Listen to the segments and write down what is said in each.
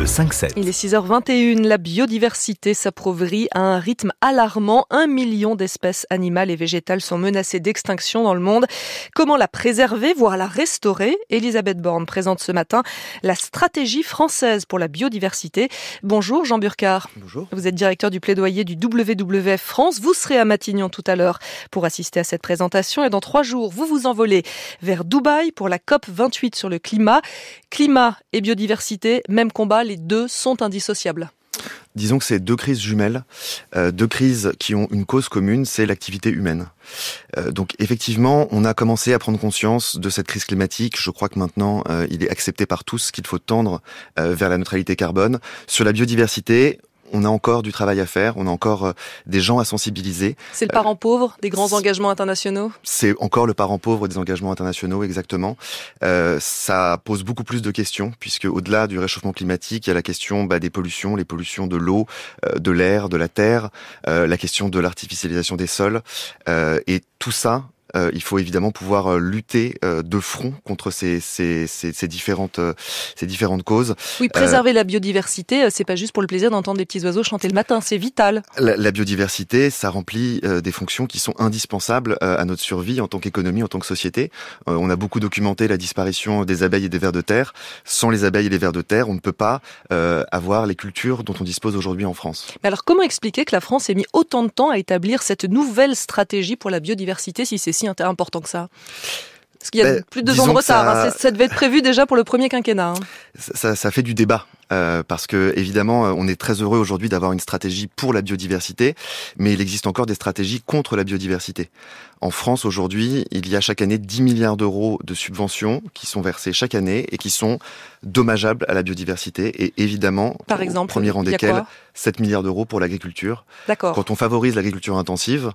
Le 5-7. Il est 6h21. La biodiversité s'appauvrit à un rythme alarmant. Un million d'espèces animales et végétales sont menacées d'extinction dans le monde. Comment la préserver, voire la restaurer? Elisabeth Borne présente ce matin la stratégie française pour la biodiversité. Bonjour Jean Burcard. Bonjour. Vous êtes directeur du plaidoyer du WWF France. Vous serez à Matignon tout à l'heure pour assister à cette présentation. Et dans trois jours, vous vous envolez vers Dubaï pour la COP 28 sur le climat. Climat et biodiversité, même combat, les deux sont indissociables. Disons que c'est deux crises jumelles, euh, deux crises qui ont une cause commune, c'est l'activité humaine. Euh, donc effectivement, on a commencé à prendre conscience de cette crise climatique. Je crois que maintenant, euh, il est accepté par tous qu'il faut tendre vers la neutralité carbone. Sur la biodiversité, on a encore du travail à faire, on a encore euh, des gens à sensibiliser. C'est le parent pauvre des grands engagements internationaux? C'est encore le parent pauvre des engagements internationaux, exactement. Euh, ça pose beaucoup plus de questions, puisque au-delà du réchauffement climatique, il y a la question bah, des pollutions, les pollutions de l'eau, euh, de l'air, de la terre, euh, la question de l'artificialisation des sols, euh, et tout ça, euh, il faut évidemment pouvoir euh, lutter euh, de front contre ces, ces, ces, ces différentes, euh, ces différentes causes. Oui, préserver la biodiversité, euh, c'est pas juste pour le plaisir d'entendre les petits oiseaux chanter le matin, c'est vital. La, la biodiversité, ça remplit euh, des fonctions qui sont indispensables euh, à notre survie en tant qu'économie, en tant que société. Euh, on a beaucoup documenté la disparition des abeilles et des vers de terre. Sans les abeilles et les vers de terre, on ne peut pas euh, avoir les cultures dont on dispose aujourd'hui en France. Mais alors comment expliquer que la France ait mis autant de temps à établir cette nouvelle stratégie pour la biodiversité si c'est si important que ça Parce qu'il y a Ben, plus de deux ans de retard, ça- hein. Devait être prévu déjà pour le premier quinquennat. hein. Ça, ça, ça fait du débat. euh, parce que évidemment, euh, on est très heureux aujourd'hui d'avoir une stratégie pour la biodiversité, mais il existe encore des stratégies contre la biodiversité. En France aujourd'hui, il y a chaque année 10 milliards d'euros de subventions qui sont versées chaque année et qui sont dommageables à la biodiversité. Et évidemment, Par au premier rang desquels, quoi? 7 milliards d'euros pour l'agriculture. D'accord. Quand on favorise l'agriculture intensive,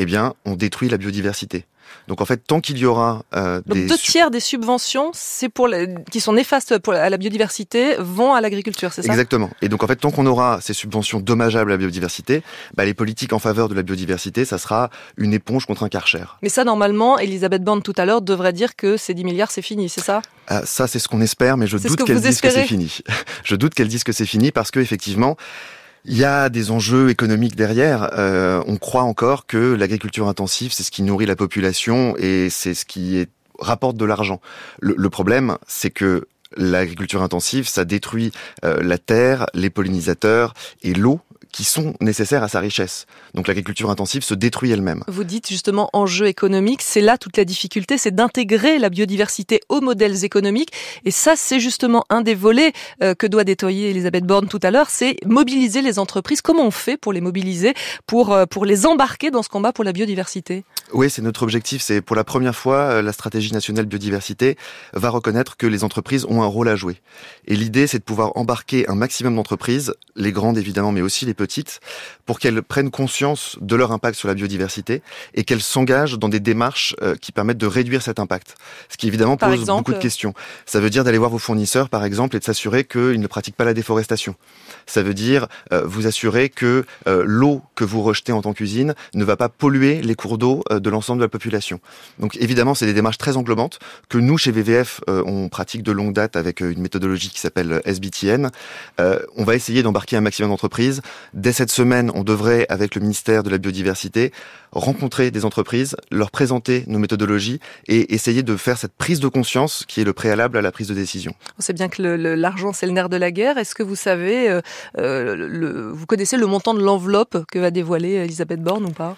eh bien, on détruit la biodiversité. Donc en fait, tant qu'il y aura euh, Donc des deux tiers des subventions, c'est pour la- qui sont néfastes pour la, à la biodiversité, vont à l'agriculture, c'est ça? Exactement. Et donc en fait, tant qu'on aura ces subventions dommageables à la biodiversité, bah, les politiques en faveur de la biodiversité, ça sera une éponge contre un karcher. Mais ça, normalement, Elisabeth Borne tout à l'heure devrait dire que ces 10 milliards, c'est fini, c'est ça? Ah, ça, c'est ce qu'on espère, mais je doute que qu'elle dise que c'est fini. je doute qu'elle dise que c'est fini parce que effectivement. Il y a des enjeux économiques derrière. Euh, on croit encore que l'agriculture intensive, c'est ce qui nourrit la population et c'est ce qui rapporte de l'argent. Le, le problème, c'est que l'agriculture intensive, ça détruit euh, la terre, les pollinisateurs et l'eau qui sont nécessaires à sa richesse. Donc l'agriculture intensive se détruit elle-même. Vous dites justement enjeu économique, c'est là toute la difficulté, c'est d'intégrer la biodiversité aux modèles économiques. Et ça, c'est justement un des volets euh, que doit déployer Elisabeth Borne tout à l'heure, c'est mobiliser les entreprises. Comment on fait pour les mobiliser, pour, euh, pour les embarquer dans ce combat pour la biodiversité? Oui, c'est notre objectif. C'est pour la première fois, euh, la stratégie nationale biodiversité va reconnaître que les entreprises ont un rôle à jouer. Et l'idée, c'est de pouvoir embarquer un maximum d'entreprises, les grandes évidemment, mais aussi les petites, pour qu'elles prennent conscience de leur impact sur la biodiversité et qu'elles s'engagent dans des démarches euh, qui permettent de réduire cet impact. Ce qui évidemment Par pose exemple beaucoup de questions. Ça veut dire d'aller voir vos fournisseurs, par exemple, et de s'assurer qu'ils ne pratiquent pas la déforestation. Ça veut dire euh, vous assurer que euh, l'eau que vous rejetez en tant qu'usine ne va pas polluer les cours d'eau euh, de l'ensemble de la population. Donc évidemment, c'est des démarches très englobantes que nous, chez VVF, euh, on pratique de longue date avec euh, une méthodologie qui s'appelle SBTN. Euh, on va essayer d'embarquer un maximum d'entreprises. Dès cette semaine, on devrait, avec le ministère de la Biodiversité, rencontrer des entreprises, leur présenter nos méthodologies et essayer de faire cette prise de conscience qui est le préalable à la prise de décision. On sait bien que l'argent, c'est le nerf de la guerre. Est-ce que vous savez, euh, euh, le- vous connaissez le montant de l'enveloppe que va dévoiler Elisabeth Borne ou pas?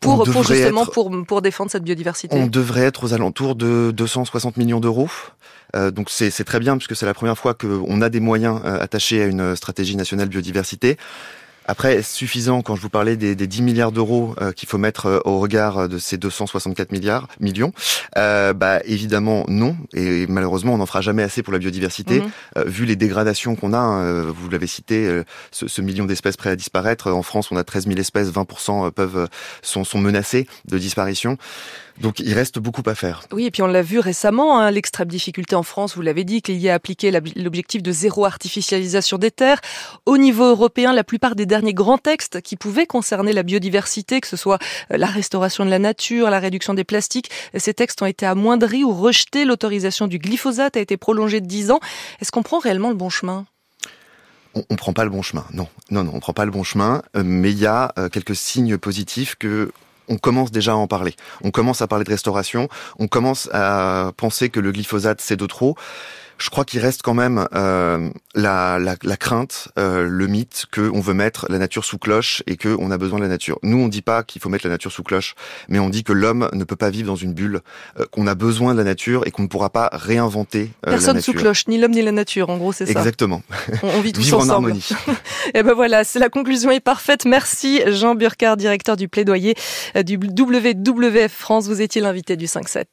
Pour, pour justement être- pour, pour défendre cette biodiversité On devrait être aux alentours de 260 millions d'euros. Euh, donc c'est c'est très bien puisque c'est la première fois qu'on a des moyens euh, attachés à une stratégie nationale biodiversité. Après, suffisant quand je vous parlais des, des 10 milliards d'euros euh, qu'il faut mettre euh, au regard de ces 264 milliards millions euh, Bah évidemment non, et malheureusement on n'en fera jamais assez pour la biodiversité. Euh, vu les dégradations qu'on a, hein, euh, vous l'avez cité, euh, ce, ce million d'espèces prêt à disparaître. En France, on a 13 000 espèces, 20% peuvent sont, sont menacées de disparition. Donc il reste beaucoup à faire. Oui, et puis on l'a vu récemment, hein, l'extrême difficulté en France, vous l'avez dit, qu'il y a appliqué l'objectif de zéro artificialisation des terres. Au niveau européen, la plupart des derniers grands textes qui pouvaient concerner la biodiversité, que ce soit euh, la restauration de la nature, la réduction des plastiques, ces textes ont été amoindris ou rejetés. L'autorisation du glyphosate a été prolongée de 10 ans. Est-ce qu'on prend réellement le bon chemin? On, on prend pas le bon chemin. Non, non, non, on prend pas le bon chemin. Euh, mais il y a euh, quelques signes positifs que on commence déjà à en parler. On commence à parler de restauration. On commence à penser que le glyphosate c'est de trop je crois qu'il reste quand même euh, la, la, la, crainte, euh, le mythe que on veut mettre la nature sous cloche et que on a besoin de la nature. Nous, on dit pas qu'il faut mettre la nature sous cloche, mais on dit que l'homme ne peut pas vivre dans une bulle, euh, qu'on a besoin de la nature et qu'on ne pourra pas réinventer euh, Personne sous cloche, ni l'homme ni la nature. En gros, c'est ça. Exactement. On, on vit tous vivre ensemble. en harmonie. et eh ben voilà, c'est la conclusion est parfaite. Merci Jean Burkard, directeur du plaidoyer du WWF France. Vous étiez l'invité du 5-7.